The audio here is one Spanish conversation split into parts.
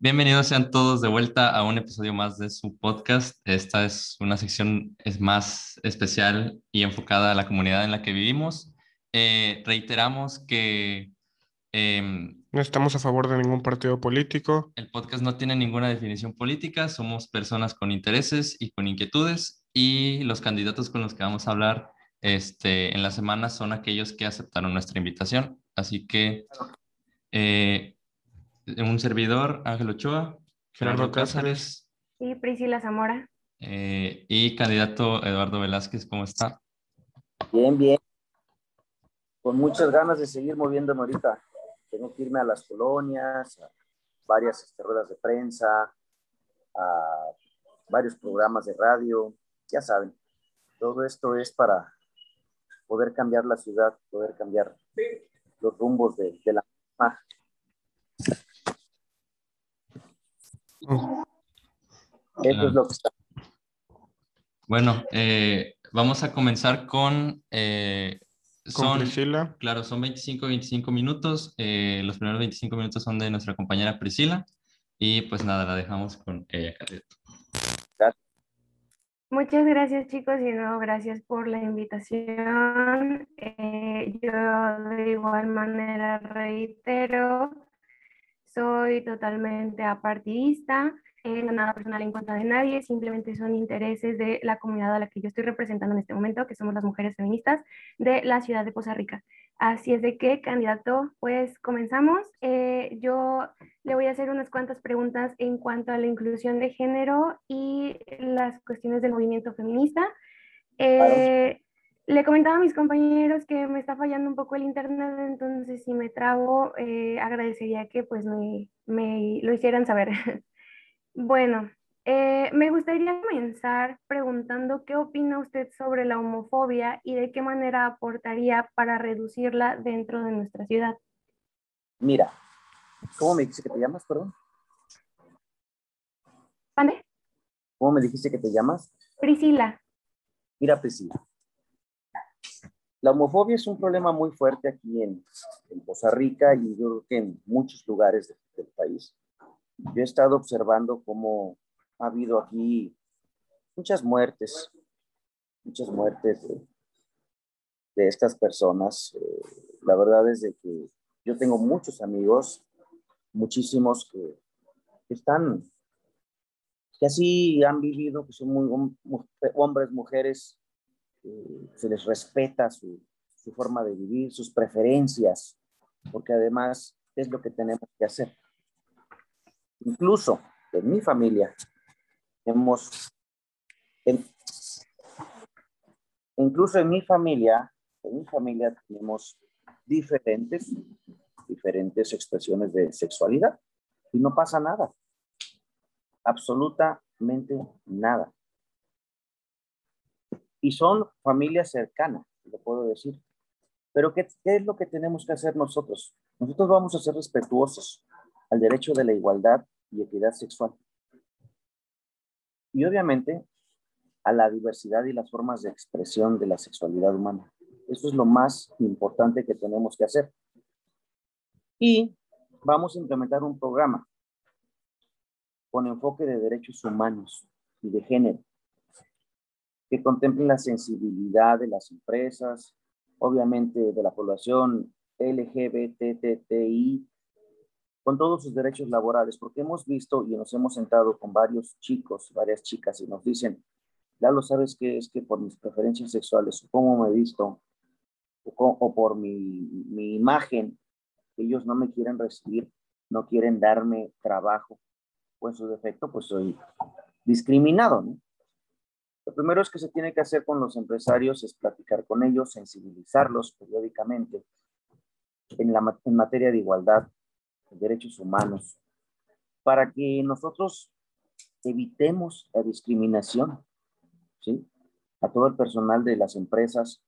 Bienvenidos sean todos de vuelta a un episodio más de su podcast. Esta es una sección es más especial y enfocada a la comunidad en la que vivimos. Eh, reiteramos que em, no estamos a favor de ningún partido político. El podcast no tiene ninguna definición política, somos personas con intereses y con inquietudes y los candidatos con los que vamos a hablar este, en la semana son aquellos que aceptaron nuestra invitación. Así que eh, un servidor, Ángel Ochoa, Gerardo Cázares. Y Priscila Zamora. Eh, y candidato Eduardo Velázquez, ¿cómo está? Bien, bien. Con muchas ganas de seguir moviéndome ahorita. Tengo que irme a las colonias, a varias este, ruedas de prensa, a varios programas de radio. Ya saben, todo esto es para poder cambiar la ciudad, poder cambiar los rumbos de, de la eso es lo que está. Bueno, eh, vamos a comenzar con... Eh, son, Priscila. Claro, son 25, 25 minutos. Eh, los primeros 25 minutos son de nuestra compañera Priscila. Y pues nada, la dejamos con ella, Muchas gracias chicos y nuevo gracias por la invitación. yo de igual manera reitero soy totalmente apartidista, eh, no nada personal en contra de nadie, simplemente son intereses de la comunidad a la que yo estoy representando en este momento, que somos las mujeres feministas de la ciudad de Poza Rica. Así es de que, candidato, pues comenzamos. Eh, yo le voy a hacer unas cuantas preguntas en cuanto a la inclusión de género y las cuestiones del movimiento feminista. Eh, le comentaba a mis compañeros que me está fallando un poco el internet, entonces si me trago, eh, agradecería que pues me, me, lo hicieran saber. bueno, eh, me gustaría comenzar preguntando qué opina usted sobre la homofobia y de qué manera aportaría para reducirla dentro de nuestra ciudad. Mira, ¿cómo me dijiste que te llamas, perdón? ¿Pande? ¿Cómo me dijiste que te llamas? Priscila. Mira, Priscila, la homofobia es un problema muy fuerte aquí en, en Costa Rica y yo creo que en muchos lugares del país. Yo he estado observando cómo ha habido aquí muchas muertes, muchas muertes de, estas personas. Eh, la verdad es de que yo tengo muchos amigos, muchísimos que, están, que así han vivido, que son muy hombres, mujeres se les respeta su, forma de vivir, sus preferencias, porque además es lo que tenemos que hacer. Incluso en mi familia hemos, incluso en mi familia, en mi familia tenemos diferentes, diferentes expresiones de sexualidad y no pasa nada, absolutamente nada y son familias cercanas, lo puedo decir. Pero ¿qué, ¿qué, es lo que tenemos que hacer nosotros? Nosotros vamos a ser respetuosos al derecho de la igualdad y equidad sexual. Y obviamente a la diversidad y las formas de expresión de la sexualidad humana. Eso es lo más importante que tenemos que hacer. Y vamos a implementar un programa con enfoque de derechos humanos y de género que contemplen la sensibilidad de las empresas, obviamente de la población LGBTTI, con todos sus derechos laborales, porque hemos visto y nos hemos sentado con varios chicos, varias chicas, y nos dicen, ya lo sabes que es que por mis preferencias sexuales, o cómo me he visto, o, por mi, mi imagen, ellos no me quieren recibir, no quieren darme trabajo, o en su defecto, pues soy discriminado, ¿no? Lo primero es que se tiene que hacer con los empresarios es platicar con ellos, sensibilizarlos periódicamente en, la, en materia de igualdad, de derechos humanos, para que nosotros evitemos la discriminación, ¿sí? A todo el personal de las empresas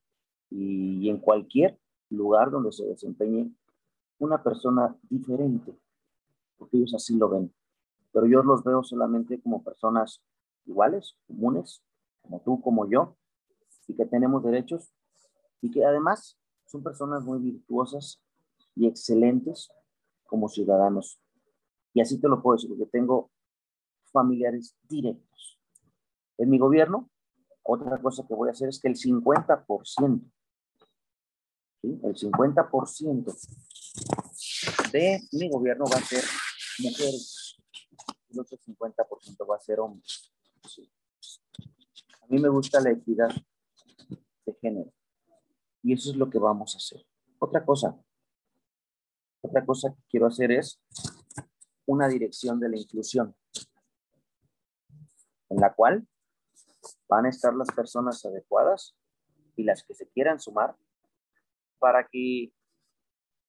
y, y en cualquier lugar donde se desempeñe una persona diferente, porque ellos así lo ven. Pero yo los veo solamente como personas iguales, comunes, como tú, como yo, y que tenemos derechos y que además son personas muy virtuosas y excelentes como ciudadanos. Y así te lo puedo decir, porque tengo familiares directos. En mi gobierno, otra cosa que voy a hacer es que el 50%, ¿sí? el 50% de mi gobierno va a ser mujeres, el otro 50% va a ser hombres. Mí me gusta la equidad de género y eso es lo que vamos a hacer. Otra cosa, otra cosa que quiero hacer es una dirección de la inclusión, en la cual van a estar las personas adecuadas y las que se quieran sumar para que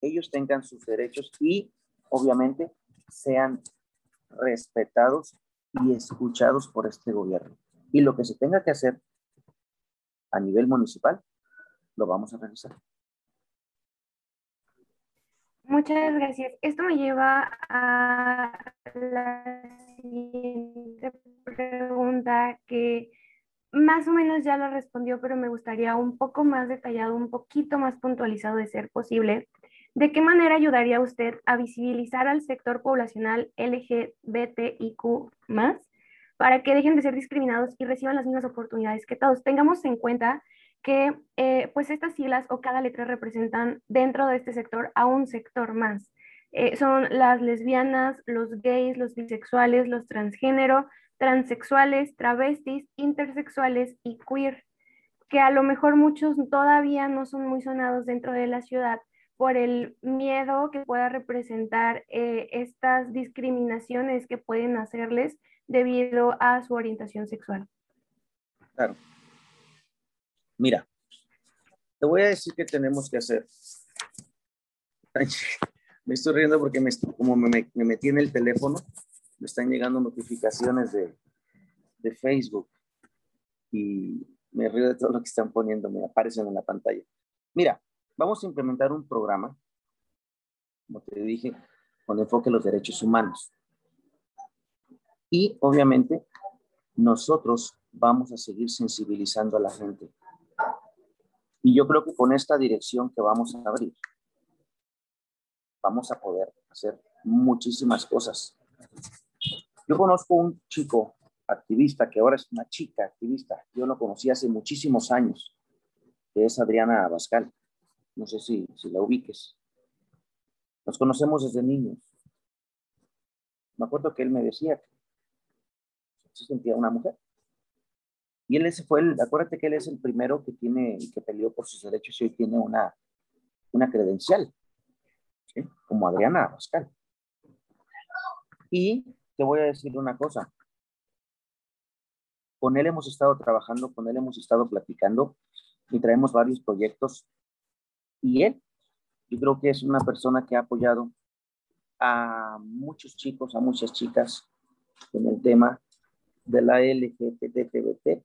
ellos tengan sus derechos y obviamente sean respetados y escuchados por este gobierno. Y lo que se tenga que hacer a nivel municipal, lo vamos a realizar. Muchas gracias. Esto me lleva a la siguiente pregunta que más o menos ya lo respondió, pero me gustaría un poco más detallado, un poquito más puntualizado de ser posible. ¿De qué manera ayudaría usted a visibilizar al sector poblacional LGBTIQ para que dejen de ser discriminados y reciban las mismas oportunidades que todos? Tengamos en cuenta que eh, pues estas siglas o cada letra representan dentro de este sector a un sector más. Eh, son las lesbianas, los gays, los bisexuales, los transgénero, transexuales, travestis, intersexuales y queer, que a lo mejor muchos todavía no son muy sonados dentro de la ciudad por el miedo que pueda representar eh, estas discriminaciones que pueden hacerles debido a su orientación sexual. Claro. Mira, te voy a decir qué tenemos que hacer. Me estoy riendo porque me, como me, metí en el teléfono, me están llegando notificaciones de, de Facebook y me río de todo lo que están poniendo, me aparecen en la pantalla. Mira, vamos a implementar un programa, como te dije, con enfoque en los derechos humanos. Y obviamente nosotros vamos a seguir sensibilizando a la gente. Y yo creo que con esta dirección que vamos a abrir, vamos a poder hacer muchísimas cosas. Yo conozco un chico activista que ahora es una chica activista. Yo lo conocí hace muchísimos años, que es Adriana Abascal. No sé si, si la ubiques. Nos conocemos desde niños. Me acuerdo que él me decía que se sentía una mujer. Y él ese fue el, acuérdate que él es el primero que tiene, que peleó por sus derechos y hoy tiene una, una credencial, como Adriana Pascal. Y te voy a decir una cosa. Con él hemos estado trabajando, con él hemos estado platicando y traemos varios proyectos. Y él, yo creo que es una persona que ha apoyado a muchos chicos, a muchas chicas en el tema de la LGTBT.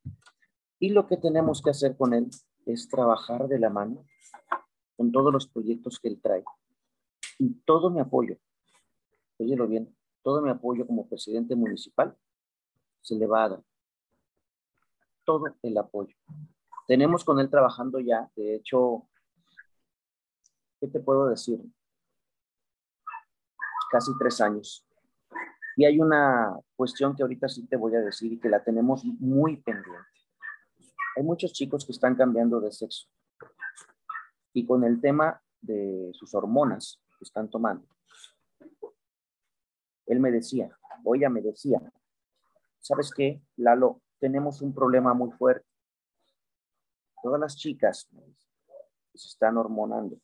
Y lo que tenemos que hacer con él es trabajar de la mano con todos los proyectos que él trae. Y todo mi apoyo, óyelo bien, todo mi apoyo como presidente municipal se le va a dar. Todo el apoyo. Tenemos con él trabajando ya, de hecho, ¿qué te puedo decir? Casi tres años y hay una cuestión que ahorita sí te voy a decir y que la tenemos muy pendiente. Hay muchos chicos que están cambiando de sexo y con el tema de sus hormonas que están tomando. Él me decía, o ella me decía, ¿sabes qué, Lalo? Tenemos un problema muy fuerte. Todas las chicas que se están hormonando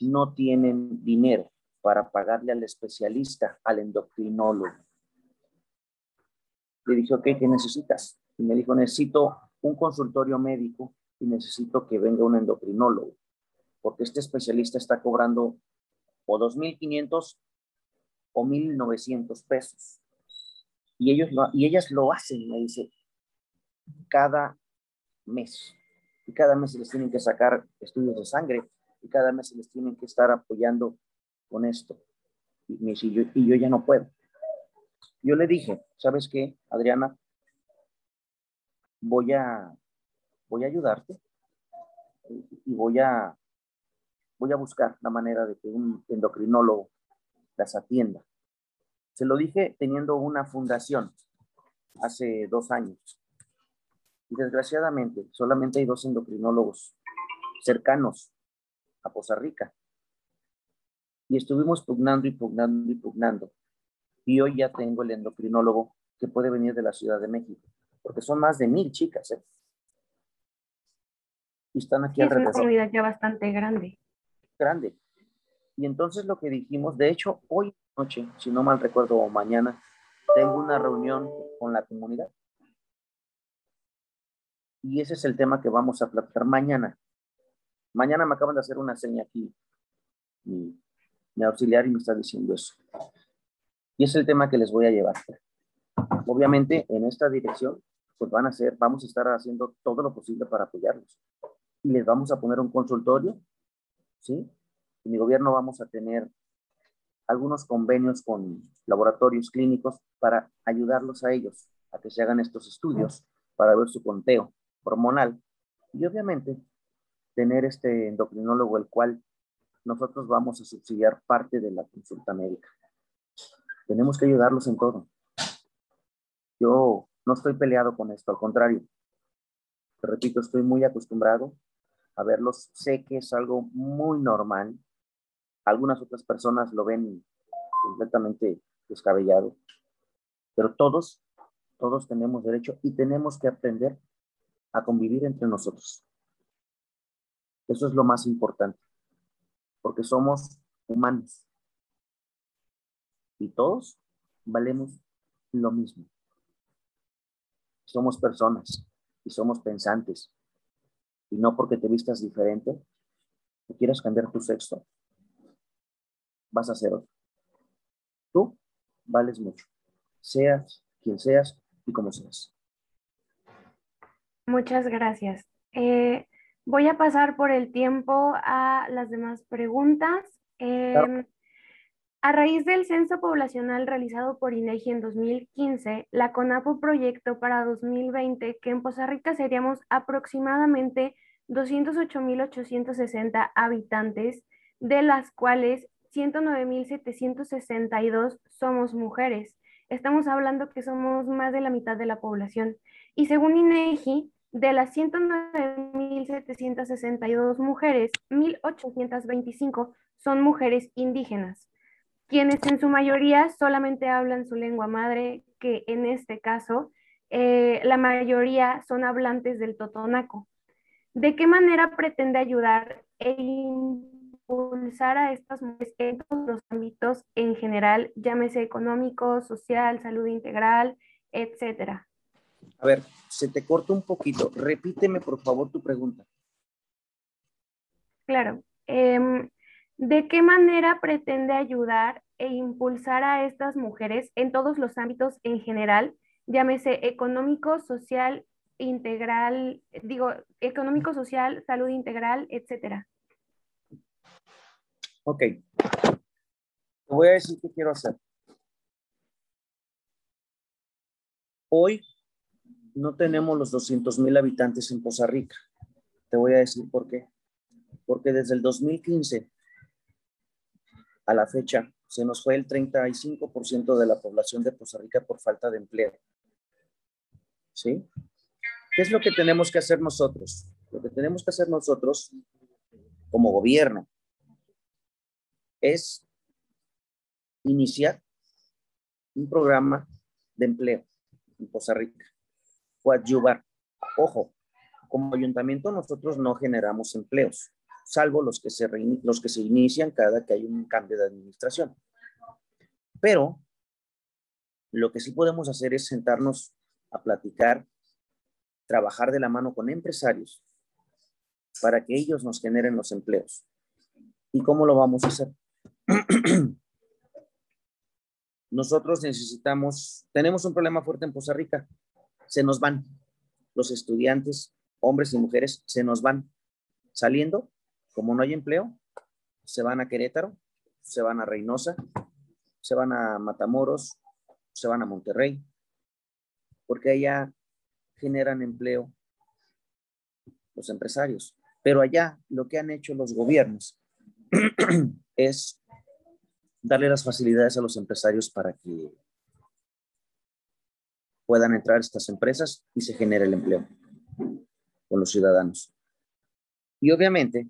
no tienen dinero para pagarle al especialista, al endocrinólogo. Le dije, ok, ¿qué necesitas? Y me dijo, necesito un consultorio médico y necesito que venga un endocrinólogo, porque este especialista está cobrando o 2.500 o 1.900 pesos. Y, ellos y ellas lo hacen, me dice, cada mes. Y cada mes se les tienen que sacar estudios de sangre y cada mes se les tienen que estar apoyando con esto. Y, yo, y yo ya no puedo. Yo le dije, ¿sabes qué, Adriana? Voy a, voy a ayudarte y voy a, voy a buscar la manera de que un endocrinólogo las atienda. Se lo dije teniendo una fundación hace dos años. Y desgraciadamente, solamente hay dos endocrinólogos cercanos a Poza Rica. Y estuvimos pugnando y pugnando y pugnando. Y hoy ya tengo el endocrinólogo que puede venir de la Ciudad de México, porque son más de mil chicas. ¿eh? Y están aquí es alrededor. Es una comunidad ya bastante grande. Grande. Y entonces lo que dijimos, de hecho, hoy noche, si no mal recuerdo, o mañana, tengo una reunión con la comunidad. Y ese es el tema que vamos a platicar mañana. Mañana me acaban de hacer una seña aquí, mi, mi auxiliar, y me está diciendo eso. Y es el tema que les voy a llevar. Obviamente, en esta dirección, pues van a ser, vamos a estar haciendo todo lo posible para apoyarlos. Y les vamos a poner un consultorio, ¿sí? En mi gobierno vamos a tener algunos convenios con laboratorios clínicos para ayudarlos a ellos a que se hagan estos estudios para ver su conteo hormonal y obviamente tener este endocrinólogo el cual nosotros vamos a subsidiar parte de la consulta médica. Tenemos que ayudarlos en todo. Yo no estoy peleado con esto, al contrario. Te repito, estoy muy acostumbrado a verlos. Sé que es algo muy normal. Algunas otras personas lo ven completamente descabellado, pero todos, todos tenemos derecho y tenemos que aprender a convivir entre nosotros. Eso es lo más importante, porque somos humanos y todos valemos lo mismo. Somos personas y somos pensantes. Y no porque te vistas diferente o quieras cambiar tu sexo, vas a ser otro. Tú vales mucho, seas quien seas y como seas. Muchas gracias. Eh, voy a pasar por el tiempo a las demás preguntas. Em, a raíz del censo poblacional realizado por INEGI en 2015, la CONAPO proyectó para 2020 que en Poza Rica seríamos aproximadamente 208.860 habitantes, de las cuales 109.762 somos mujeres. Estamos hablando que somos más de la mitad de la población. Y según INEGI, de las 109.762 mujeres, 1.825 son mujeres indígenas quienes en su mayoría solamente hablan su lengua madre, que en este caso eh, la mayoría son hablantes del totonaco. ¿De qué manera pretende ayudar e impulsar a estas mujeres en todos los ámbitos en general, llámese económico, social, salud integral, etcétera? A ver, se te corta un poquito. Repíteme, por favor, tu pregunta. Claro. Em, ¿De qué manera pretende ayudar e impulsar a estas mujeres en todos los ámbitos en general, llámese económico, social, integral, digo, económico, social, salud integral, etcétera? Ok. Te voy a decir qué quiero hacer. Hoy no tenemos los 200 mil habitantes en Poza Rica. Te voy a decir por qué. Porque desde el 2015 a la fecha se nos fue el 35% de la población de Costa Rica por falta de empleo. ¿Sí? ¿Qué es lo que tenemos que hacer nosotros? Lo que tenemos que hacer nosotros como gobierno es iniciar un programa de empleo en Costa Rica. Coadyuvar. Ojo, como ayuntamiento nosotros no generamos empleos salvo los que, se los que se inician cada que hay un cambio de administración. Pero lo que sí podemos hacer es sentarnos a platicar, trabajar de la mano con empresarios para que ellos nos generen los empleos. ¿Y cómo lo vamos a hacer? Nosotros necesitamos, tenemos un problema fuerte en Costa Rica. Se nos van los estudiantes, hombres y mujeres, se nos van saliendo como no hay empleo, se van a Querétaro, se van a Reynosa, se van a Matamoros, se van a Monterrey, porque allá generan empleo los empresarios. Pero allá lo que han hecho los gobiernos es darle las facilidades a los empresarios para que puedan entrar estas empresas y se genere el empleo con los ciudadanos. Y obviamente,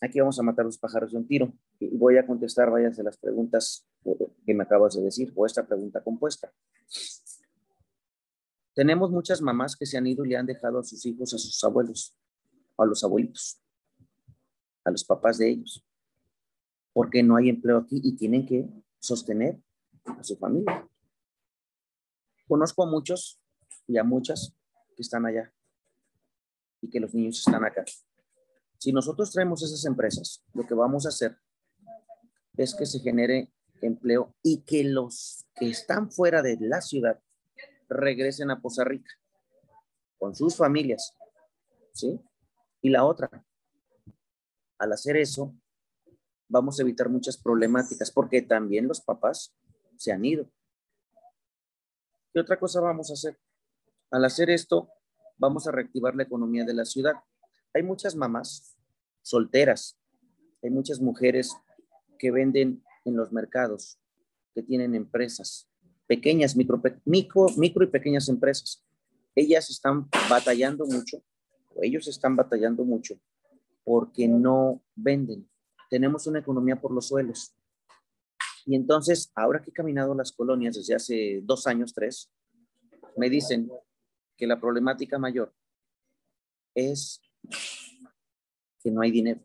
aquí vamos a matar los pájaros de un tiro. Y voy a contestar varias de las preguntas que me acabas de decir, o esta pregunta compuesta. Tenemos muchas mamás que se han ido y le han dejado a sus hijos, a sus abuelos, a los abuelitos, a los papás de ellos, porque no hay empleo aquí y tienen que sostener a su familia. Conozco a muchos y a muchas que están allá y que los niños están acá. Si nosotros traemos esas empresas, lo que vamos a hacer es que se genere empleo y que los que están fuera de la ciudad regresen a Poza Rica con sus familias, ¿sí? Y la otra, al hacer eso, vamos a evitar muchas problemáticas porque también los papás se han ido. ¿Qué otra cosa vamos a hacer? Al hacer esto, vamos a reactivar la economía de la ciudad. Hay muchas mamás solteras, hay muchas mujeres que venden en los mercados, que tienen empresas, pequeñas, micro, micro, micro y pequeñas empresas. Ellas están batallando mucho, o ellos están batallando mucho, porque no venden. Tenemos una economía por los suelos. Y entonces, ahora que he caminado las colonias desde hace dos años, tres, me dicen que la problemática mayor es que no hay dinero.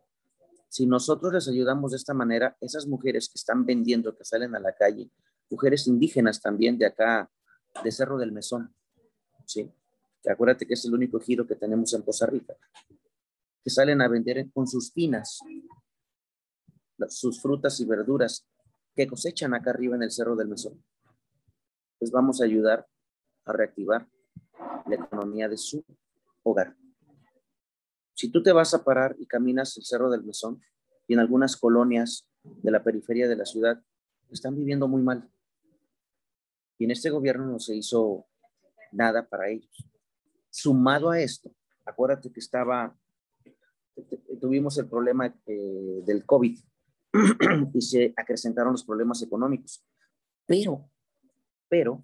Si nosotros les ayudamos de esta manera, esas mujeres que están vendiendo, que salen a la calle, mujeres indígenas también de acá, de Cerro del Mesón, ¿sí? acuérdate que es el único giro que tenemos en Poza Rica, que salen a vender con sus pinas sus frutas y verduras que cosechan acá arriba en el Cerro del Mesón. Les vamos a ayudar a reactivar la economía de su hogar. Si tú te vas a parar y caminas el Cerro del Mesón y en algunas colonias de la periferia de la ciudad están viviendo muy mal. Y en este gobierno no se hizo nada para ellos. Sumado a esto, acuérdate que estaba, tuvimos el problema eh, del COVID y se acrecentaron los problemas económicos. Pero, pero,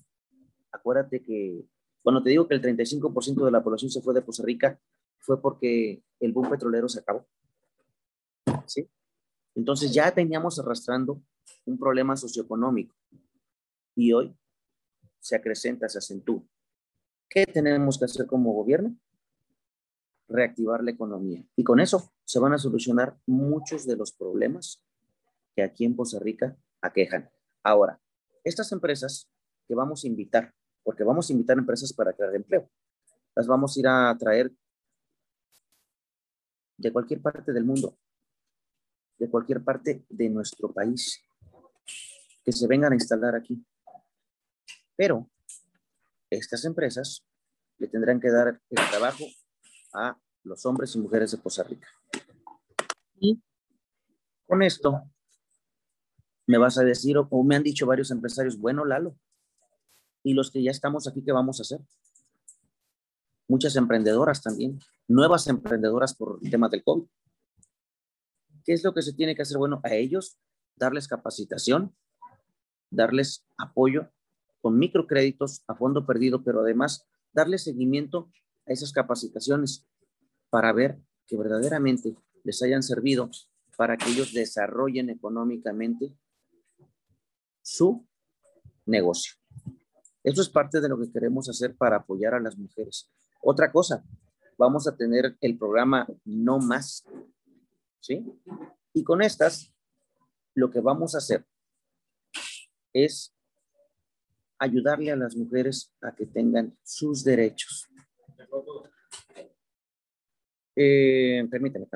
acuérdate que cuando te digo que el 35% de la población se fue de Costa Rica, fue porque el boom petrolero se acabó. ¿Sí? Entonces ya teníamos arrastrando un problema socioeconómico y hoy se acrecenta, se acentúa. ¿Qué tenemos que hacer como gobierno? Reactivar la economía. Y con eso se van a solucionar muchos de los problemas que aquí en Costa Rica aquejan. Ahora, estas empresas que vamos a invitar, porque vamos a invitar empresas para crear empleo, las vamos a ir a traer de cualquier parte del mundo, de cualquier parte de nuestro país, que se vengan a instalar aquí. Pero estas empresas le tendrán que dar el trabajo a los hombres y mujeres de Costa Rica. Y con esto me vas a decir, o, me han dicho varios empresarios, bueno, Lalo, y los que ya estamos aquí, ¿qué vamos a hacer? Muchas emprendedoras también, nuevas emprendedoras por el tema del COVID. ¿Qué es lo que se tiene que hacer? Bueno, a ellos darles capacitación, darles apoyo con microcréditos a fondo perdido, pero además darles seguimiento a esas capacitaciones para ver que verdaderamente les hayan servido para que ellos desarrollen económicamente su negocio. Eso es parte de lo que queremos hacer para apoyar a las mujeres. Otra cosa, vamos a tener el programa No Más, ¿sí? Y con estas, lo que vamos a hacer es ayudarle a las mujeres a que tengan sus derechos. Eh, permítame.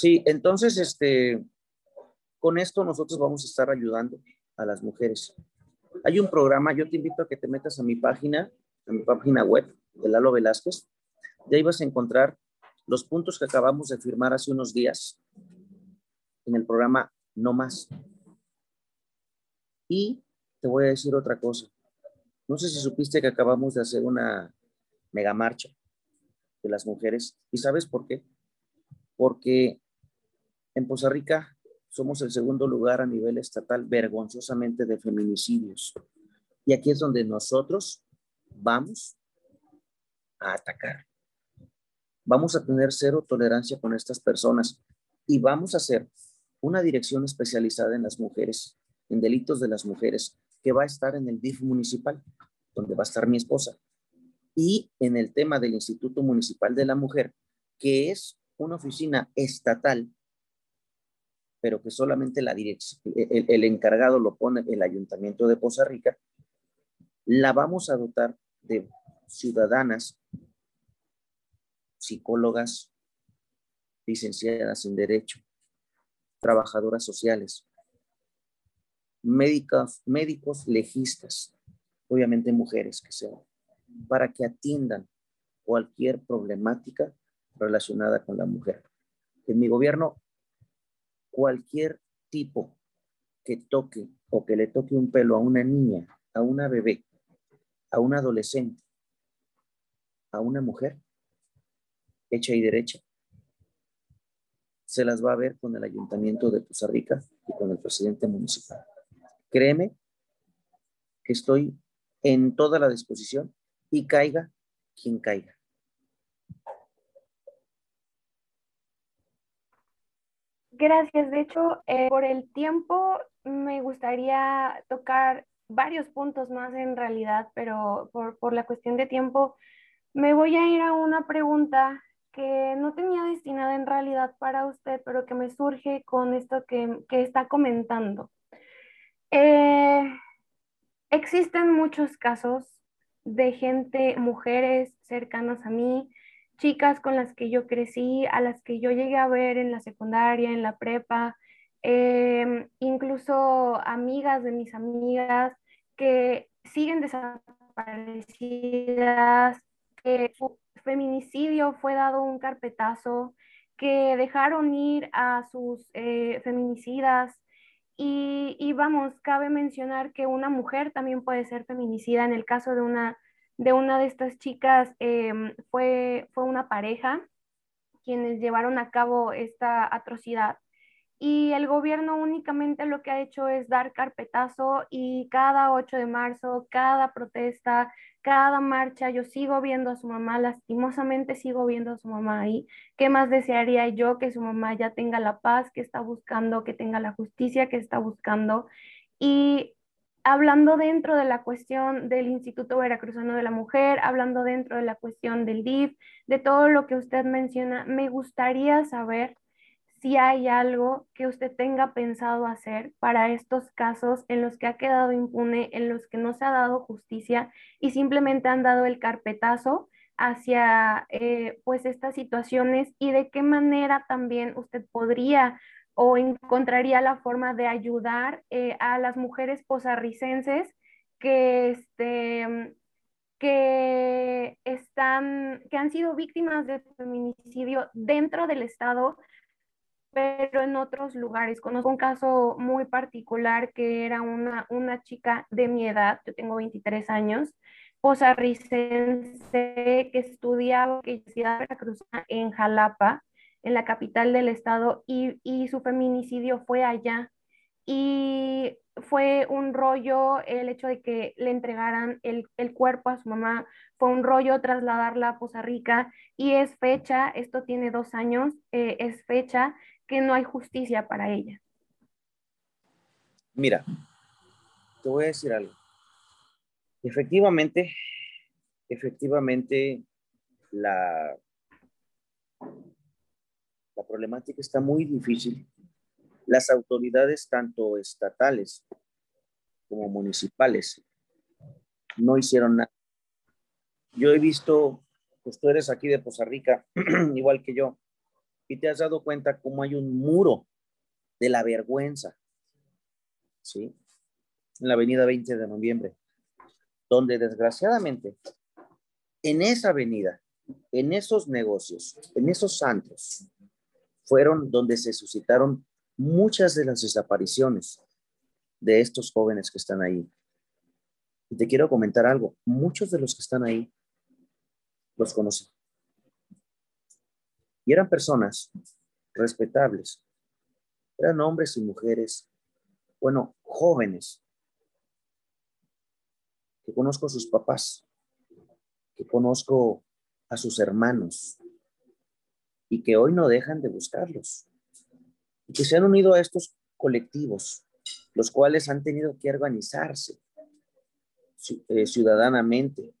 Sí, entonces, este, con esto nosotros vamos a estar ayudando a las mujeres. Hay un programa, yo te invito a que te metas a mi página, a mi página web de Lalo Velázquez. De ahí vas a encontrar los puntos que acabamos de firmar hace unos días en el programa No Más. Y te voy a decir otra cosa. No sé si supiste que acabamos de hacer una mega marcha de las mujeres. ¿Y sabes por qué? Porque en Poza Rica somos el segundo lugar a nivel estatal vergonzosamente de feminicidios. Y aquí es donde nosotros vamos a atacar. Vamos a tener cero tolerancia con estas personas y vamos a hacer una dirección especializada en las mujeres, en delitos de las mujeres, que va a estar en el DIF municipal, donde va a estar mi esposa, y en el tema del Instituto Municipal de la Mujer, que es una oficina estatal, pero que solamente la dirección, el, el encargado lo pone el Ayuntamiento de Poza Rica, la vamos a dotar de ciudadanas, psicólogas, licenciadas en Derecho, trabajadoras sociales, médicos, médicos legistas, obviamente mujeres que sean, para que atiendan cualquier problemática relacionada con la mujer. En mi gobierno, cualquier tipo que toque o que le toque un pelo a una niña, a una bebé, a un adolescente, a una mujer, hecha y derecha, se las va a ver con el ayuntamiento de Poza Rica y con el presidente municipal. Créeme que estoy en toda la disposición y caiga quien caiga. Gracias. De hecho, eh, por el tiempo me gustaría tocar varios puntos más en realidad, pero por, por la cuestión de tiempo me voy a ir a una pregunta que no tenía destinada en realidad para usted, pero que me surge con esto que, que está comentando. Eh, existen muchos casos de gente, mujeres cercanas a mí, chicas con las que yo crecí, a las que yo llegué a ver en la secundaria, en la prepa, em, incluso amigas de mis amigas que siguen desaparecidas, que feminicidio fue dado un carpetazo, que dejaron ir a sus eh, feminicidas, y, vamos, cabe mencionar que una mujer también puede ser feminicida. En el caso de una de, una de estas chicas, em, fue, fue una pareja quienes llevaron a cabo esta atrocidad. Y el gobierno únicamente lo que ha hecho es dar carpetazo y cada 8 de marzo, cada protesta, cada marcha, yo sigo viendo a su mamá, lastimosamente sigo viendo a su mamá ahí. ¿Qué más desearía yo que su mamá ya tenga la paz que está buscando, que tenga la justicia que está buscando? Y hablando dentro de la cuestión del Instituto Veracruzano de la Mujer, hablando dentro de la cuestión del DIF, de todo lo que usted menciona, me gustaría saber si hay algo que usted tenga pensado hacer para estos casos en los que ha quedado impune, en los que no se ha dado justicia y simplemente han dado el carpetazo hacia eh, pues estas situaciones y de qué manera también usted podría o encontraría la forma de ayudar eh, a las mujeres posarricenses que este que están que han sido víctimas de feminicidio dentro del estado pero en otros lugares. Conozco un caso muy particular que era una, una chica de mi edad, yo tengo 23 años, posarricense que estudiaba que en Jalapa, en la capital del estado, y, y su feminicidio fue allá. Y fue un rollo el hecho de que le entregaran el, el, cuerpo a su mamá, fue un rollo trasladarla a Poza Rica y es fecha, esto tiene dos años, eh, es fecha que no hay justicia para ella. Mira, te voy a decir algo. Efectivamente, efectivamente, la, la problemática está muy difícil. Las autoridades, tanto estatales como municipales, no hicieron nada. Yo he visto, pues tú eres aquí de Poza Rica, igual que yo, y te has dado cuenta cómo hay un muro de la vergüenza, ¿sí? En la avenida 20 de noviembre, donde desgraciadamente en esa avenida, en esos negocios, en esos santos, fueron donde se suscitaron muchas de las desapariciones. de estos jóvenes que están ahí. Y te quiero comentar algo. Muchos de los que están ahí los conocí. Y eran personas respetables. Eran hombres y mujeres, bueno, jóvenes, que conozco a sus papás, que conozco a sus hermanos y que hoy no dejan de buscarlos. Y que se han unido a estos colectivos, los cuales han tenido que organizarse eh, ciudadanamente,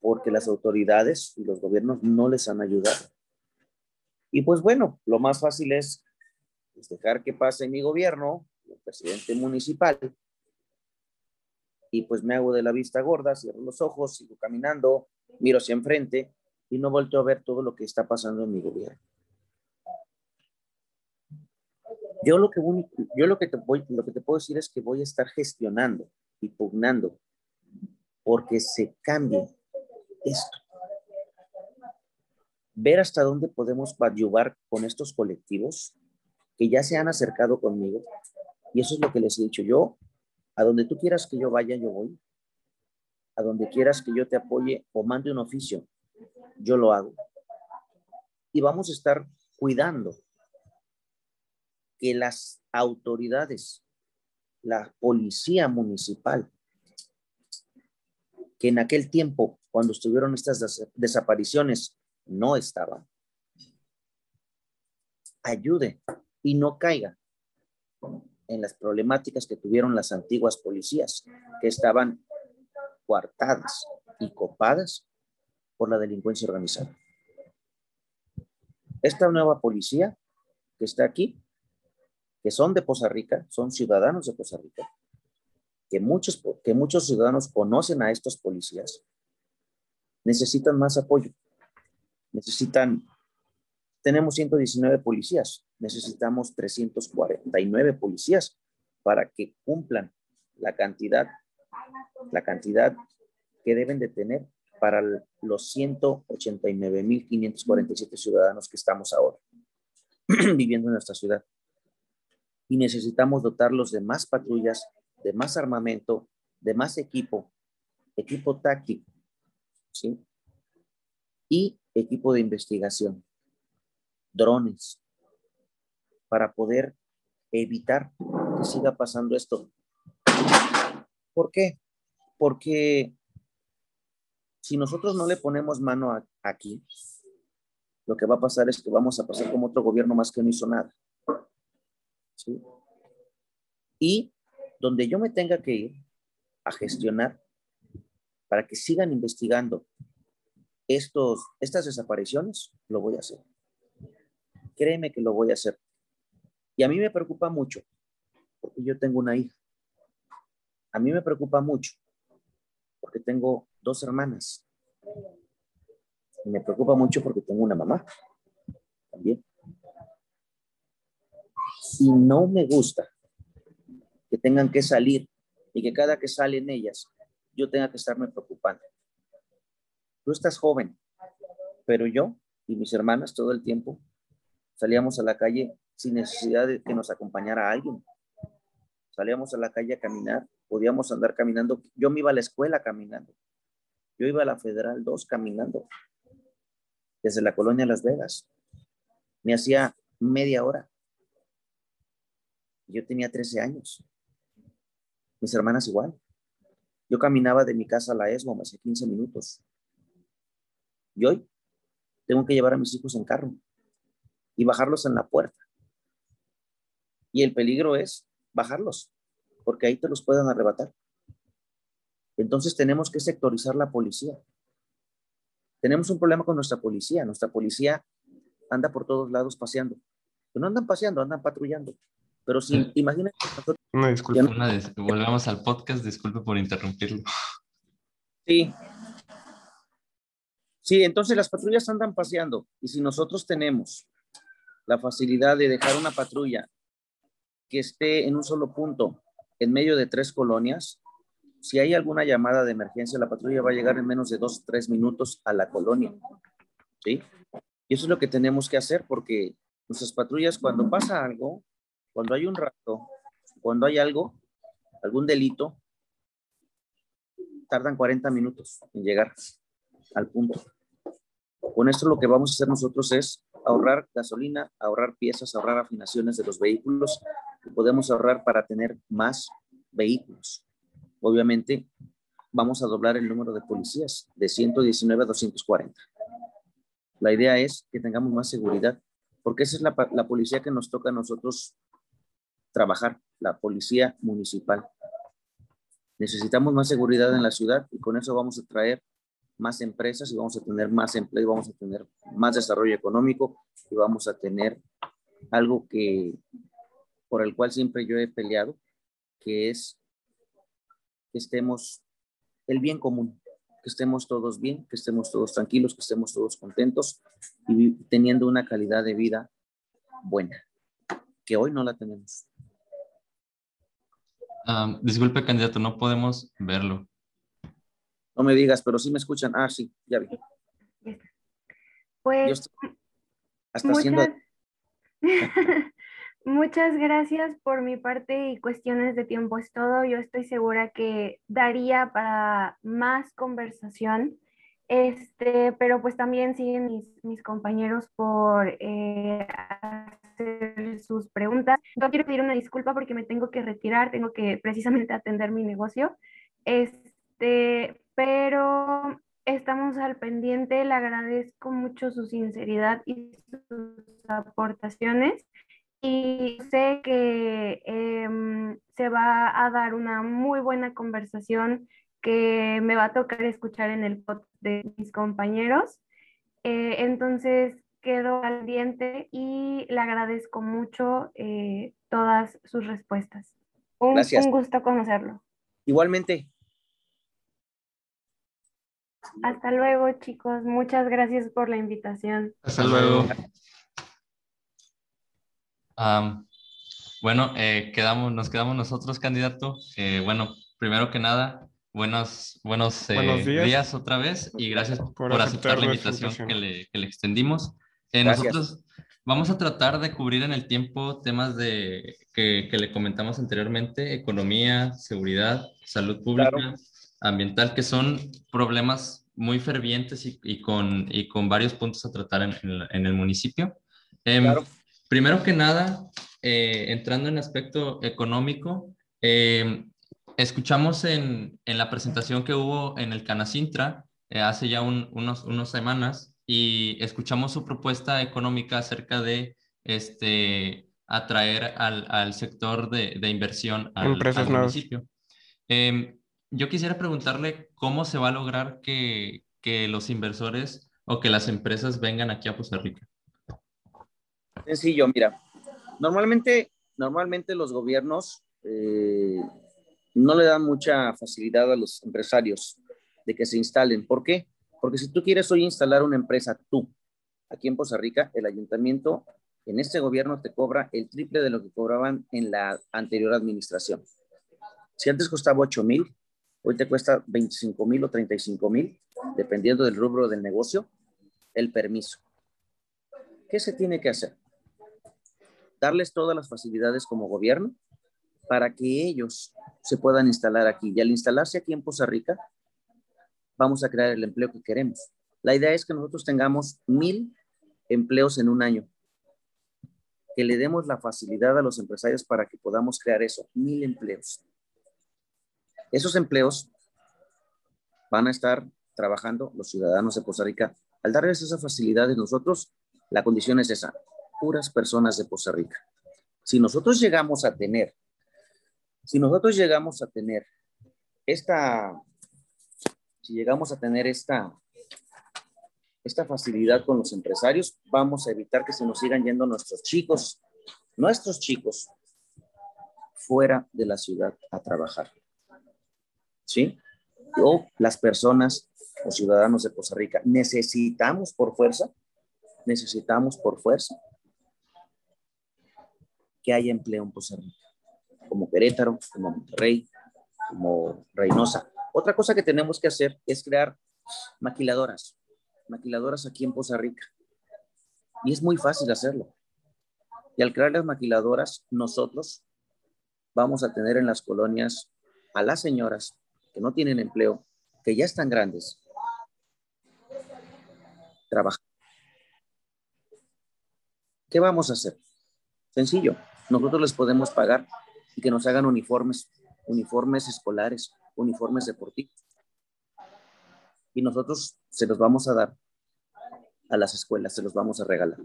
porque las autoridades y los gobiernos no les han ayudado. Y pues bueno, lo más fácil es pues, dejar que pase mi gobierno, el presidente municipal, y pues me hago de la vista gorda, cierro los ojos, sigo caminando, miro hacia enfrente y no vuelto a ver todo lo que está pasando en mi gobierno. Yo lo que, yo lo que, te, voy, lo que te puedo decir es que voy a estar gestionando y pugnando porque se cambie esto. Ver hasta dónde podemos ayudar con estos colectivos que ya se han acercado conmigo. Y eso es lo que les he dicho. Yo, a donde tú quieras que yo vaya, yo voy. A donde quieras que yo te apoye o mande un oficio, yo lo hago. Y vamos a estar cuidando que las autoridades, la policía municipal, que en aquel tiempo, cuando estuvieron estas desapariciones, no estaba, ayude y no caiga en las problemáticas que tuvieron las antiguas policías, que estaban coartadas y copadas por la delincuencia organizada. Esta nueva policía que está aquí, que son de Poza Rica, son ciudadanos de Poza Rica, que muchos, que muchos ciudadanos conocen a estos policías, necesitan más apoyo. Necesitan, tenemos 119 policías, necesitamos 349 policías para que cumplan la cantidad, la cantidad que deben de tener para los 189.547 ciudadanos que estamos ahora viviendo en nuestra ciudad. Y necesitamos dotarlos de más patrullas, de más armamento, de más equipo, equipo táctico, ¿sí? Y equipo de investigación, drones, para poder evitar que siga pasando esto. ¿Por qué? Porque si nosotros no le ponemos mano aquí, lo que va a pasar es que vamos a pasar como otro gobierno más que no hizo nada. ¿Sí? Y donde yo me tenga que ir a gestionar para que sigan investigando estos, estas desapariciones, lo voy a hacer. Créeme que lo voy a hacer. Y a mí me preocupa mucho, porque yo tengo una hija. A mí me preocupa mucho, porque tengo dos hermanas. Y me preocupa mucho porque tengo una mamá también. Y no me gusta que tengan que salir y que cada que salen ellas yo tenga que estarme preocupando. Tú estás joven, pero yo y mis hermanas todo el tiempo salíamos a la calle sin necesidad de que nos acompañara alguien. Salíamos a la calle a caminar, podíamos andar caminando. Yo me iba a la escuela caminando. Yo iba a la Federal 2 caminando desde la colonia Las Vegas. Me hacía media hora. Yo tenía 13 años. Mis hermanas igual. Yo caminaba de mi casa a la ESMO hace 15 minutos. Y hoy tengo que llevar a mis hijos en carro y bajarlos en la puerta. Y el peligro es bajarlos, porque ahí te los pueden arrebatar. Entonces tenemos que sectorizar la policía. Tenemos un problema con nuestra policía. Nuestra policía anda por todos lados paseando. no andan paseando, andan patrullando. Pero si, imagínate. Una disculpa. volvamos al podcast, disculpe por interrumpirlo. Sí. Sí, entonces las patrullas andan paseando. Y si nosotros tenemos la facilidad de dejar una patrulla que esté en un solo punto, en medio de tres colonias, si hay alguna llamada de emergencia, la patrulla va a llegar en menos de dos o tres minutos a la colonia. ¿Sí? Y eso es lo que tenemos que hacer porque nuestras patrullas, cuando pasa algo, cuando hay un rato, cuando hay algo, algún delito, tardan 40 minutos en llegar al punto. Con esto lo que vamos a hacer nosotros es ahorrar gasolina, ahorrar piezas, ahorrar afinaciones de los vehículos y podemos ahorrar para tener más vehículos. Obviamente vamos a doblar el número de policías de 119 a 240. La idea es que tengamos más seguridad, porque esa es la, la policía que nos toca a nosotros trabajar, la policía municipal. Necesitamos más seguridad en la ciudad y con eso vamos a traer más empresas y vamos a tener más empleo y vamos a tener más desarrollo económico y vamos a tener algo que por el cual siempre yo he peleado, que es que estemos el bien común, que estemos todos bien, que estemos todos tranquilos, que estemos todos contentos y teniendo una calidad de vida buena, que hoy no la tenemos. disculpe, candidato, no podemos verlo. No me digas, pero sí me escuchan. Ah, sí, ya vi. Pues. hasta muchas, muchas gracias por mi parte y cuestiones de tiempo es todo. Yo estoy segura que daría para más conversación. Este, pero pues también siguen mis, mis compañeros por eh, hacer sus preguntas. Yo quiero pedir una disculpa porque me tengo que retirar, tengo que precisamente atender mi negocio. Este, pero estamos al pendiente. Le agradezco mucho su sinceridad y sus aportaciones. Y sé que em, se va a dar una muy buena conversación que me va a tocar escuchar en el podcast de mis compañeros. Eh, entonces, quedo al diente y le agradezco mucho eh, todas sus respuestas. Un, un gusto conocerlo. Igualmente, hasta luego, chicos. Muchas gracias por la invitación. Hasta luego. Bueno, eh, quedamos, nos quedamos nosotros, candidato. Eh, bueno, primero que nada, buenos, buenos, eh, días. otra vez y gracias por, aceptar la invitación que le, que le, extendimos. nosotros vamos a tratar de cubrir en el tiempo temas de, que, que le comentamos anteriormente, economía, seguridad, salud pública ambiental, que son problemas muy fervientes y, con, y con varios puntos a tratar en, en, el municipio. Em, primero que nada, eh, entrando en aspecto económico, em, escuchamos en, en, la presentación que hubo en el Canacintra eh, hace ya unos, unas semanas y escuchamos su propuesta económica acerca de este, atraer al, al sector de, de inversión al, al municipio. Eh, yo quisiera preguntarle cómo se va a lograr que, que, los inversores o que las empresas vengan aquí a Costa Rica. Sencillo, mira, normalmente, normalmente los gobiernos eh, no le dan mucha facilidad a los empresarios de que se instalen. ¿Por qué? Porque si tú quieres hoy instalar una empresa, tú, aquí en Costa Rica, el ayuntamiento en este gobierno te cobra el triple de lo que cobraban en la anterior administración. Si antes costaba 8 mil, Hoy te cuesta 25 mil o 35 mil, dependiendo del rubro del negocio, el permiso. ¿Qué se tiene que hacer? Darles todas las facilidades como gobierno para que ellos se puedan instalar aquí. Y al instalarse aquí en Poza Rica, vamos a crear el empleo que queremos. La idea es que nosotros tengamos mil empleos en un año. Que le demos la facilidad a los empresarios para que podamos crear eso, mil empleos. Esos empleos van a estar trabajando los ciudadanos de Costa Rica. Al darles esa facilidad de nosotros, la condición es esa, puras personas de Costa Rica. Si nosotros llegamos a tener, si nosotros llegamos a tener esta, si llegamos a tener esta, esta facilidad con los empresarios, vamos a evitar que se nos sigan yendo nuestros chicos, nuestros chicos, fuera de la ciudad a trabajar. ¿sí? O las personas o ciudadanos de Costa Rica necesitamos por fuerza, necesitamos por fuerza que haya empleo en Costa Rica, como Querétaro, como Monterrey, como Reynosa. Otra cosa que tenemos que hacer es crear maquiladoras, maquiladoras aquí en Costa Rica. Y es muy fácil hacerlo. Y al crear las maquiladoras, nosotros vamos a tener en las colonias a las señoras que no tienen empleo, que ya están grandes, trabajar. ¿Qué vamos a hacer? Sencillo, nosotros les podemos pagar y que nos hagan uniformes, uniformes escolares, uniformes deportivos. Y nosotros se los vamos a dar a las escuelas, se los vamos a regalar.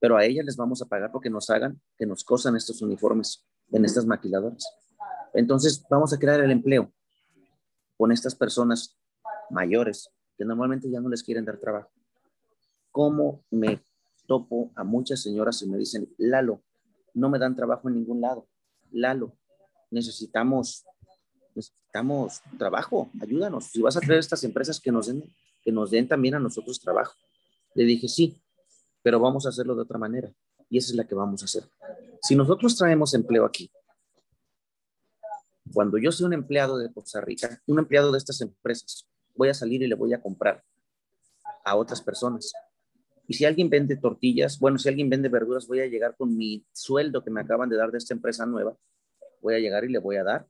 Pero a ellas les vamos a pagar porque nos hagan, que nos cosan estos uniformes en estas maquiladoras. Entonces vamos a crear el empleo con estas personas mayores que normalmente ya no les quieren dar trabajo. ¿Cómo me topo a muchas señoras y me dicen, Lalo, no me dan trabajo en ningún lado. Lalo, necesitamos, necesitamos trabajo, ayúdanos. Si vas a traer estas empresas que nos den, que nos den también a nosotros trabajo. Le dije, sí, pero vamos a hacerlo de otra manera. Y esa es la que vamos a hacer. Si nosotros traemos empleo aquí, cuando yo soy un empleado de Costa Rica, un empleado de estas empresas, voy a salir y le voy a comprar a otras personas. Y si alguien vende tortillas, bueno, si alguien vende verduras, voy a llegar con mi sueldo que me acaban de dar de esta empresa nueva, voy a llegar y le voy a dar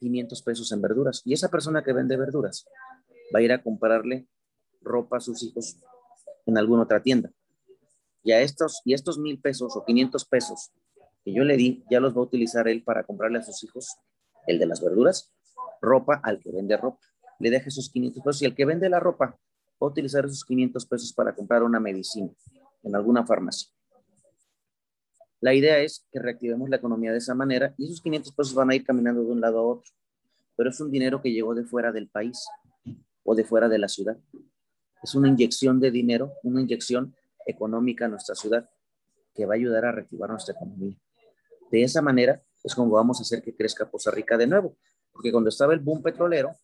500 pesos en verduras. Y esa persona que vende verduras va a ir a comprarle ropa a sus hijos en alguna otra tienda. Y a estos, y estos mil pesos o 500 pesos que yo le di, ya los va a utilizar él para comprarle a sus hijos, el de las verduras, ropa al que vende ropa. Le deja esos 500 pesos y el que vende la ropa a utilizar esos 500 pesos para comprar una medicina en alguna farmacia. La idea es que reactivemos la economía de esa manera y esos 500 pesos van a ir caminando de un lado a otro, pero es un dinero que llegó de fuera del país o de fuera de la ciudad. Es una inyección de dinero, una inyección económica a nuestra ciudad que va a ayudar a reactivar nuestra economía. De esa manera es como vamos a hacer que crezca Costa Rica de nuevo, porque cuando estaba el boom petrolero,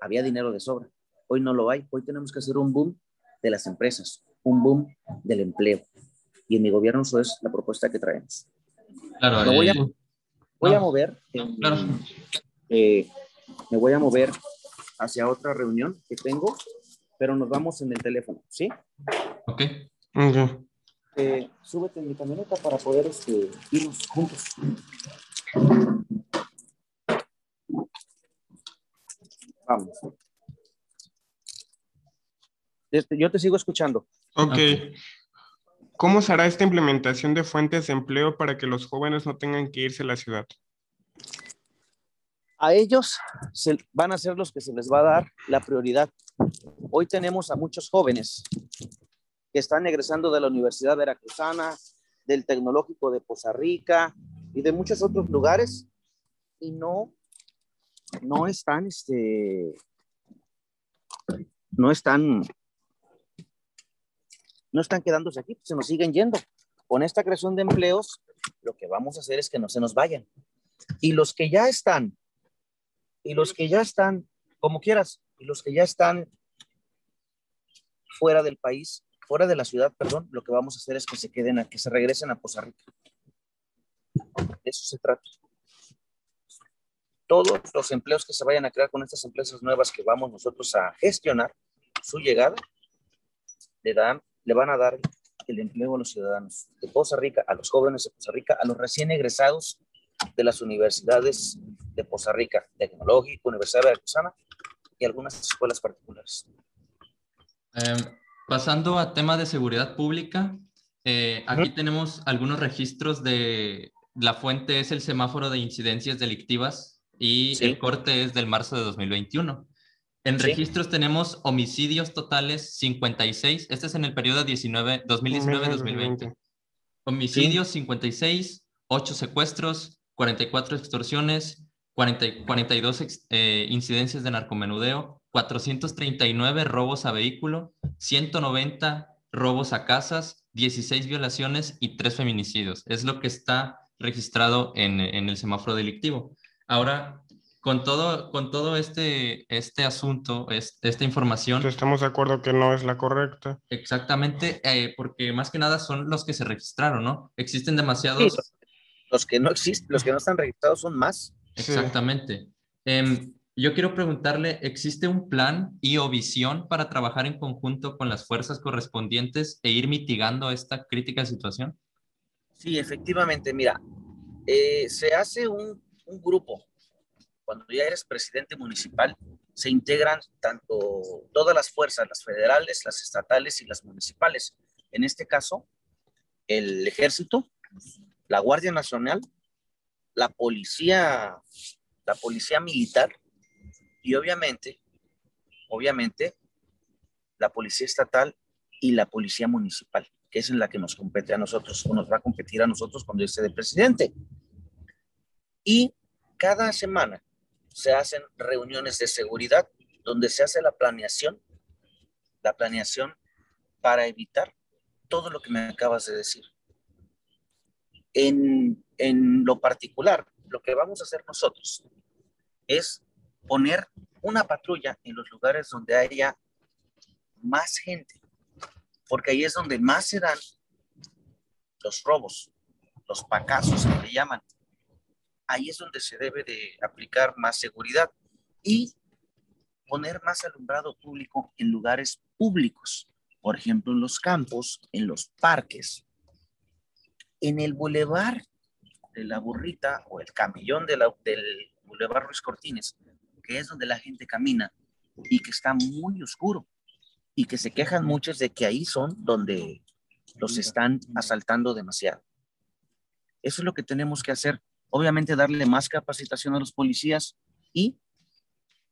había dinero de sobra. Hoy no lo hay. Hoy tenemos que hacer un boom de las empresas, un boom del empleo. Y en mi gobierno eso es la propuesta que traemos. Claro, me voy, a, eh, voy a, mover. Eh, me voy a mover hacia otra reunión que tengo, pero nos vamos en el teléfono, ¿sí? Ok. Eh, súbete en mi camioneta para poder este, irnos juntos. Vamos. Este, yo te sigo escuchando. Ok. ¿Cómo será esta implementación de fuentes de empleo para que los jóvenes no tengan que irse a la ciudad? A ellos se, van a ser los que se les va a dar la prioridad. Hoy tenemos a muchos jóvenes que están egresando de la Universidad Veracruzana, del Tecnológico de Poza Rica y de muchos otros lugares y no no están, este, no están, no están quedándose aquí, se nos siguen yendo. Con esta creación de empleos, lo que vamos a hacer es que no se nos vayan. Y los que ya están, y los que ya están, como quieras, y los que ya están fuera del país, fuera de la ciudad, perdón, lo que vamos a hacer es que se queden, que se regresen a Poza Rica. De eso se trata todos los empleos que se vayan a crear con estas empresas nuevas que vamos nosotros a gestionar, su llegada, le, dan, le van a dar el empleo a los ciudadanos de Poza Rica, a los jóvenes de Poza Rica, a los recién egresados de las universidades de Poza Rica, Tecnológico, Universidad de Veracruzana y algunas escuelas particulares. Em, pasando a tema de seguridad pública, eh, aquí tenemos algunos registros de la fuente es el semáforo de incidencias delictivas y el corte es del marzo de 2021. En registros tenemos homicidios totales 56. Este es en el periodo 2019-2020. Homicidios 56, 8 secuestros, 44 extorsiones, 40, 42 eh, incidencias de narcomenudeo, 439 robos a vehículo, 190 robos a casas, 16 violaciones y 3 feminicidios. Es lo que está registrado en, en el semáforo delictivo. Ahora, con todo, con todo este, este asunto, esta información. Estamos de acuerdo que no es la correcta. Exactamente, eh, porque más que nada son los que se registraron, ¿no? Existen demasiados. los que no existen, los que no están registrados son más. Exactamente. Em, yo quiero preguntarle, ¿existe un plan y o visión para trabajar en conjunto con las fuerzas correspondientes e ir mitigando esta crítica situación? Sí, efectivamente. Mira, Eh, se hace un, un grupo. Cuando ya eres presidente municipal, se integran tanto todas las fuerzas, las federales, las estatales y las municipales. En este caso, el ejército, la Guardia Nacional, la policía, la policía militar y obviamente, obviamente, la policía estatal y la policía municipal, que es en la que nos compete a nosotros o nos va a competir a nosotros cuando esté de presidente. Y cada semana se hacen reuniones de seguridad donde se hace la planeación, la planeación para evitar todo lo que me acabas de decir. En, en lo particular, lo que vamos a hacer nosotros es poner una patrulla en los lugares donde haya más gente, porque ahí es donde más se dan los robos, los pacazos que le llaman. Ahí es donde se debe de aplicar más seguridad y poner más alumbrado público en lugares públicos, por ejemplo, en los campos, en los parques, en el bulevar de la burrita o el camellón de la, del bulevar Ruiz Cortines, que es donde la gente camina y que está muy oscuro y que se quejan muchos de que ahí son donde los están asaltando demasiado. Eso es lo que tenemos que hacer. Obviamente darle más capacitación a los policías y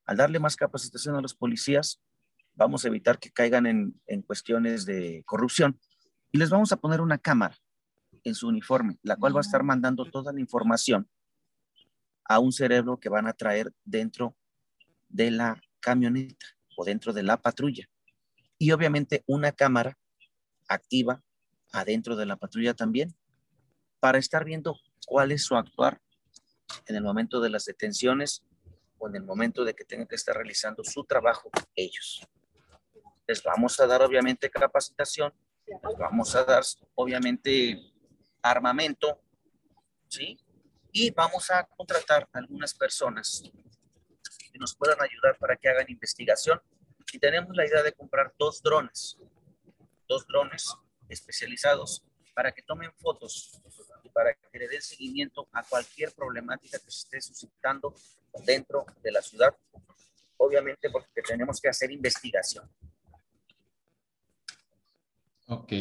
al darle más capacitación a los policías vamos a evitar que caigan en, en cuestiones de corrupción. Y les vamos a poner una cámara en su uniforme, la cual va a estar mandando toda la información a un cerebro que van a traer dentro de la camioneta o dentro de la patrulla. Y obviamente una cámara activa adentro de la patrulla también para estar viendo cuál es su actuar en el momento de las detenciones o en el momento de que tengan que estar realizando su trabajo ellos. Les vamos a dar obviamente capacitación, les vamos a dar obviamente armamento, ¿sí? Y vamos a contratar a algunas personas que nos puedan ayudar para que hagan investigación y tenemos la idea de comprar dos drones, dos drones especializados para que tomen fotos para que le den seguimiento a cualquier problemática que se esté suscitando dentro de la ciudad. Obviamente porque tenemos que hacer investigación. Ok.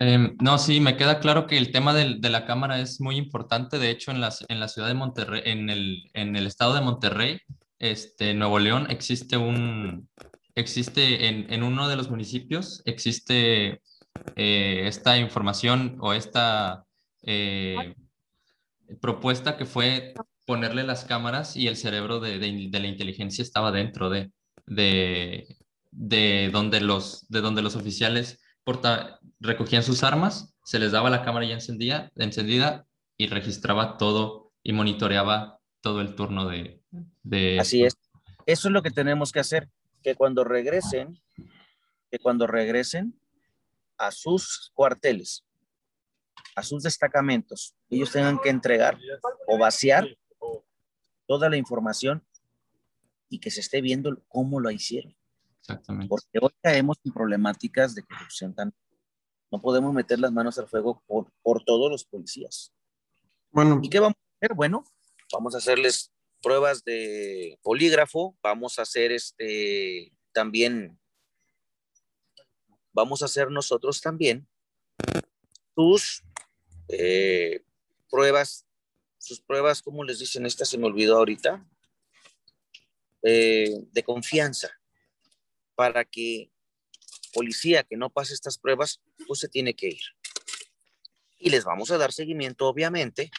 Em, no, sí, me queda claro que el tema de, la cámara es muy importante. De hecho, en, la ciudad de Monterrey, en el, estado de Monterrey, este, Nuevo León existe un, existe en uno de los municipios, existe eh, esta información o esta eh, propuesta que fue ponerle las cámaras y el cerebro de, de, de la inteligencia estaba dentro de, de, donde, los, de donde los oficiales recogían sus armas, se les daba la cámara ya encendida, encendida y registraba todo y monitoreaba todo el turno de, Así es. Eso es lo que tenemos que hacer, que cuando regresen, que cuando regresen a sus cuarteles, a sus destacamentos, ellos tengan que entregar o vaciar toda la información y que se esté viendo cómo lo hicieron. Exactamente. Porque hoy caemos en problemáticas de corrupción tan... No podemos meter las manos al fuego por, por todos los policías. Bueno. ¿Y qué vamos a hacer? Bueno, vamos a hacerles pruebas de polígrafo, vamos a hacer este también, vamos a hacer nosotros también sus eh, pruebas, sus pruebas, ¿cómo les dicen? Esta se me olvidó ahorita, eh, de confianza, para que policía que no pase estas pruebas, pues se tiene que ir. Y les vamos a dar seguimiento, obviamente,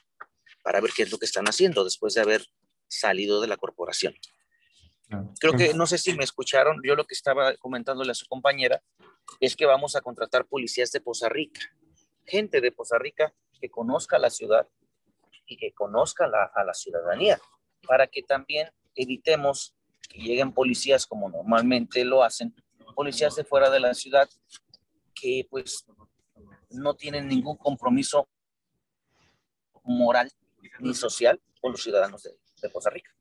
para ver qué es lo que están haciendo después de haber salido de la corporación. Creo que, no sé si me escucharon, yo lo que estaba comentándole a su compañera es que vamos a contratar policías de Poza Rica, gente de Poza Rica que conozca la ciudad y que conozca la, a la ciudadanía, para que también evitemos que lleguen policías como normalmente lo hacen, policías de fuera de la ciudad que pues no tienen ningún compromiso moral ni social con los ciudadanos de, de Costa Rica.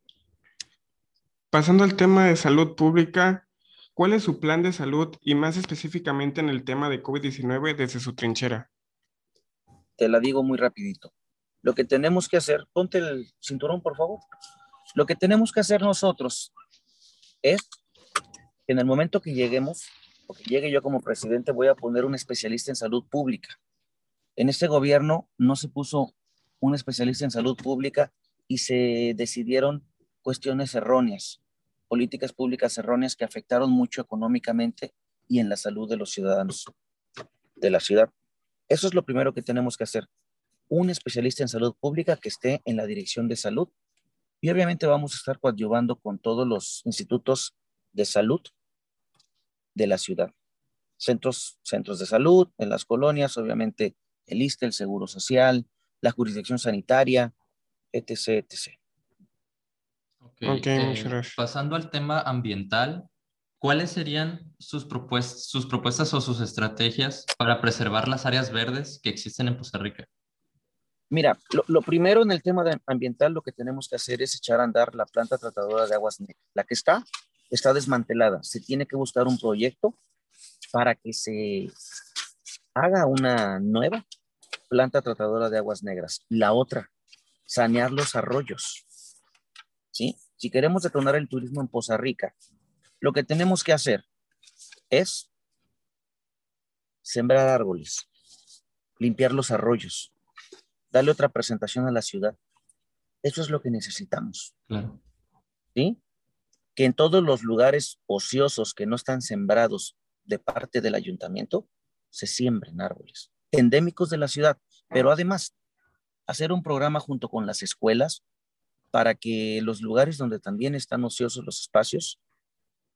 Pasando al tema de salud pública, ¿cuál es su plan de salud y más específicamente en el tema de COVID-19 desde su trinchera? Te la digo muy rapidito. Lo que tenemos que hacer, ponte el cinturón, por favor. Lo que tenemos que hacer nosotros es, en el momento que lleguemos, o que llegue yo como presidente, voy a poner un especialista en salud pública. En este gobierno no se puso un especialista en salud pública y se decidieron cuestiones erróneas, políticas públicas erróneas que afectaron mucho económicamente y en la salud de los ciudadanos de la ciudad. Eso es lo primero que tenemos que hacer. Un especialista en salud pública que esté en la dirección de salud. Y obviamente vamos a estar coadyuvando con todos los institutos de salud de la ciudad. Centros, centros de salud en las colonias, obviamente el ISTE, el Seguro Social, la jurisdicción sanitaria, etc. etc. Okay. Eh, pasando al tema ambiental, ¿cuáles serían sus, propuestas, sus propuestas o sus estrategias para preservar las áreas verdes que existen en Costa Rica? Mira, lo, primero en el tema ambiental, lo que tenemos que hacer es echar a andar la planta tratadora de aguas negras. La que está, está desmantelada. Se tiene que buscar un proyecto para que se haga una nueva planta tratadora de aguas negras. La otra, sanear los arroyos. ¿Sí? Si queremos detonar el turismo en Poza Rica, lo que tenemos que hacer es sembrar árboles, limpiar los arroyos, darle otra presentación a la ciudad. Eso es lo que necesitamos. ¿Sí? Que en todos los lugares ociosos que no están sembrados de parte del ayuntamiento, se siembren árboles endémicos de la ciudad, pero además hacer un programa junto con las escuelas para que los lugares donde también están ociosos los espacios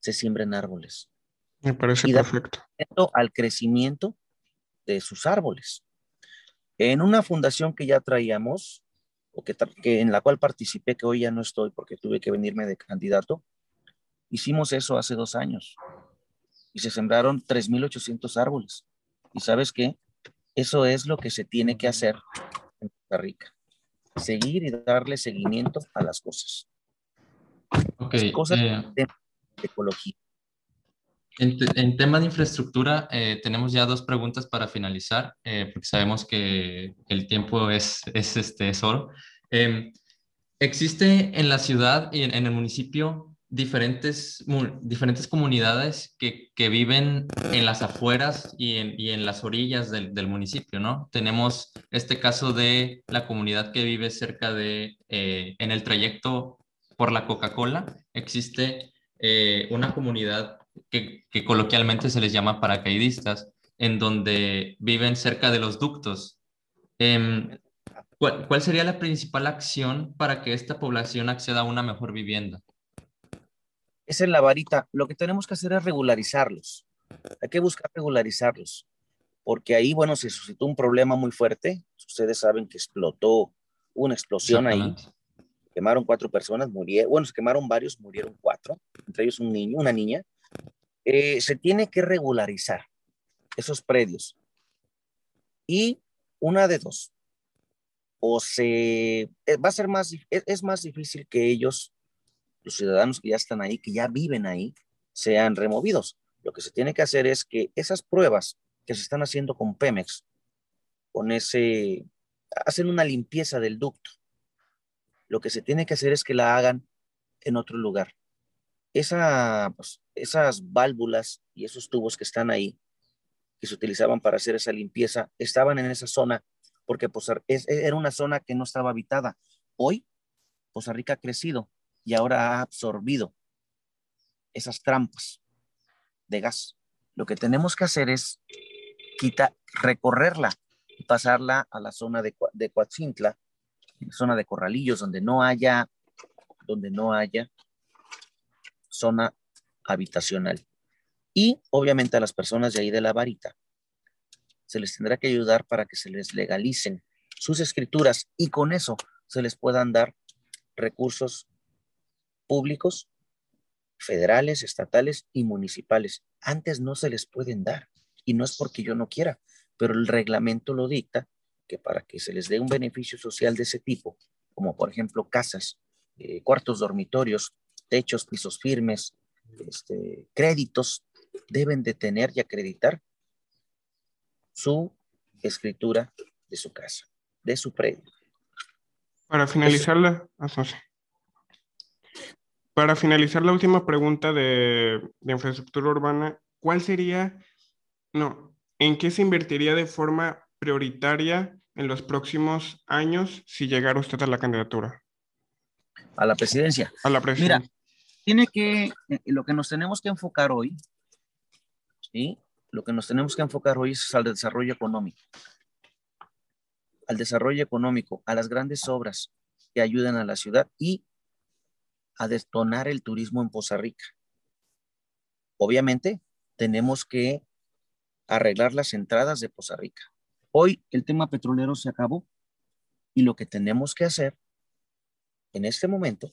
se siembren árboles. Me parece y perfecto. Al crecimiento de sus árboles. En una fundación que ya traíamos, o que, que, en la cual participé, que hoy ya no estoy porque tuve que venirme de candidato, hicimos eso hace dos años y se sembraron 3.800 árboles. ¿Y sabes qué? Eso es lo que se tiene que hacer en Costa Rica. Seguir y darle seguimiento a las cosas. Ok. cosas eh, de ecología. En, tema de infraestructura, eh, tenemos ya dos preguntas para finalizar, eh, porque sabemos que el tiempo es, es, este, es oro. Em, ¿Existe en la ciudad y en, el municipio diferentes, diferentes comunidades que, que, viven en las afueras y en, y en las orillas del, del, municipio, ¿no? Tenemos este caso de la comunidad que vive cerca de, eh, en el trayecto por la Coca-Cola, existe una comunidad que, coloquialmente se les llama paracaidistas, en donde viven cerca de los ductos. Em, ¿cuál, sería la principal acción para que esta población acceda a una mejor vivienda? Es en la varita. Lo que tenemos que hacer es regularizarlos. Hay que buscar regularizarlos, porque ahí, bueno, se suscitó un problema muy fuerte. Ustedes saben que explotó una explosión ahí. Quemaron cuatro personas, murieron, bueno, se quemaron varios, murieron cuatro, entre ellos un niño, una niña. Eh, se tiene que regularizar esos predios. Y una de dos, o se, eh, va a ser más, es, más difícil que ellos, los ciudadanos que ya están ahí, que ya viven ahí, sean removidos. Lo que se tiene que hacer es que esas pruebas que se están haciendo con Pemex, con ese, hacen una limpieza del ducto. Lo que se tiene que hacer es que la hagan en otro lugar esa, pues, esas válvulas y esos tubos que están ahí, que se utilizaban para hacer esa limpieza, estaban en esa zona porque pues, era una zona que no estaba habitada. Hoy, Costa Rica ha crecido y ahora ha absorbido esas trampas de gas. Lo que tenemos que hacer es quitar, recorrerla y pasarla a la zona de, de Coatzintla, zona de Corralillos, donde no haya, donde no haya zona habitacional. Y obviamente a las personas de ahí de la varita se les tendrá que ayudar para que se les legalicen sus escrituras y con eso se les puedan dar recursos públicos, federales, estatales y municipales. Antes no se les pueden dar y no es porque yo no quiera, pero el reglamento lo dicta que para que se les dé un beneficio social de ese tipo, como por ejemplo casas, eh, cuartos dormitorios, techos, pisos firmes, este, créditos, deben de tener y acreditar su escritura de su casa, de su predio. Para finalizar la, ah, para finalizar la última pregunta de, de infraestructura urbana, ¿cuál sería, no, en qué se invertiría de forma prioritaria en los próximos años si llegara usted a la candidatura? A la presidencia. A la presidencia. Mira, tiene que, eh, lo que nos tenemos que enfocar hoy, ¿sí? Lo que nos tenemos que enfocar hoy es al desarrollo económico. Al desarrollo económico, a las grandes obras que ayuden a la ciudad y a detonar el turismo en Poza Rica. Obviamente, tenemos que arreglar las entradas de Poza Rica. Hoy el tema petrolero se acabó y lo que tenemos que hacer en este momento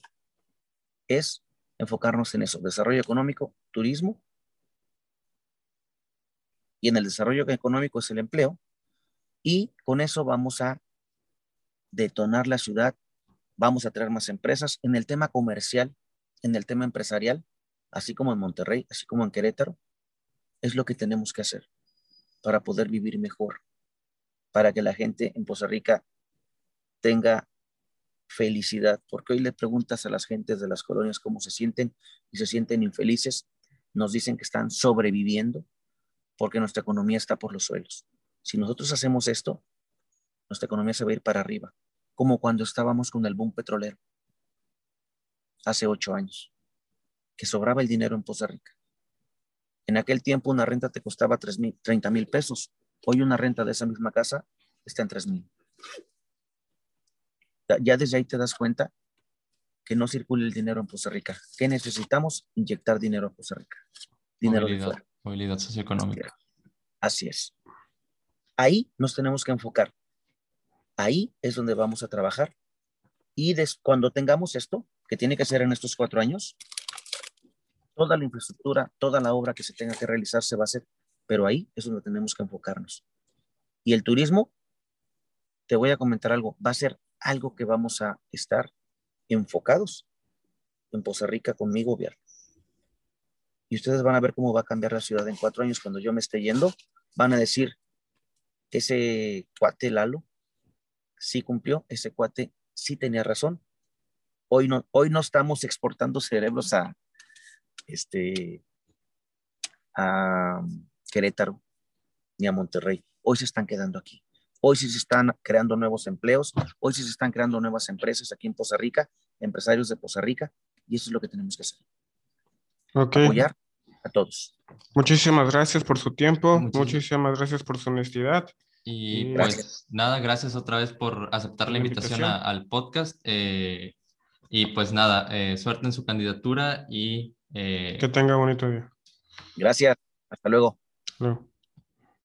es enfocarnos en eso, desarrollo económico, turismo, y en el desarrollo económico es el empleo, y con eso vamos a detonar la ciudad, vamos a traer más empresas. En el tema comercial, en el tema empresarial, así como en Monterrey, así como en Querétaro, es lo que tenemos que hacer para poder vivir mejor, para que la gente en Poza Rica tenga felicidad, porque hoy le preguntas a las gentes de las colonias cómo se sienten y se sienten infelices, nos dicen que están sobreviviendo porque nuestra economía está por los suelos. Si nosotros hacemos esto, nuestra economía se va a ir para arriba, como cuando estábamos con el boom petrolero hace ocho años, que sobraba el dinero en Poza Rica. En aquel tiempo una renta te costaba 30 mil pesos. Hoy una renta de esa misma casa está en 3 mil ya desde ahí te das cuenta que no circula el dinero en Costa Rica. ¿Qué necesitamos? Inyectar dinero en Costa Rica. Dinero movilidad, movilidad socioeconómica. Así es. Ahí nos tenemos que enfocar. Ahí es donde vamos a trabajar. Y cuando tengamos esto, que tiene que ser en estos cuatro años, toda la infraestructura, toda la obra que se tenga que realizar se va a hacer, pero ahí es donde tenemos que enfocarnos. Y el turismo, te voy a comentar algo, va a ser algo que vamos a estar enfocados en Poza Rica con mi gobierno. Y ustedes van a ver cómo va a cambiar la ciudad en cuatro años cuando yo me esté yendo. Van a decir, ese cuate Lalo sí cumplió, ese cuate sí tenía razón. Hoy no, hoy no estamos exportando cerebros a, este, a Querétaro ni a Monterrey. Hoy se están quedando aquí. Hoy sí se están creando nuevos empleos, hoy sí se están creando nuevas empresas aquí en Poza Rica, empresarios de Poza Rica, y eso es lo que tenemos que hacer. Apoyar a todos. Muchísimas gracias por su tiempo, muchísimas, gracias por su honestidad. Y, pues nada, gracias otra vez por aceptar la invitación, al podcast. Eh, y pues nada, eh, suerte en su candidatura y... Eh, que tenga bonito día. Gracias, hasta luego. luego.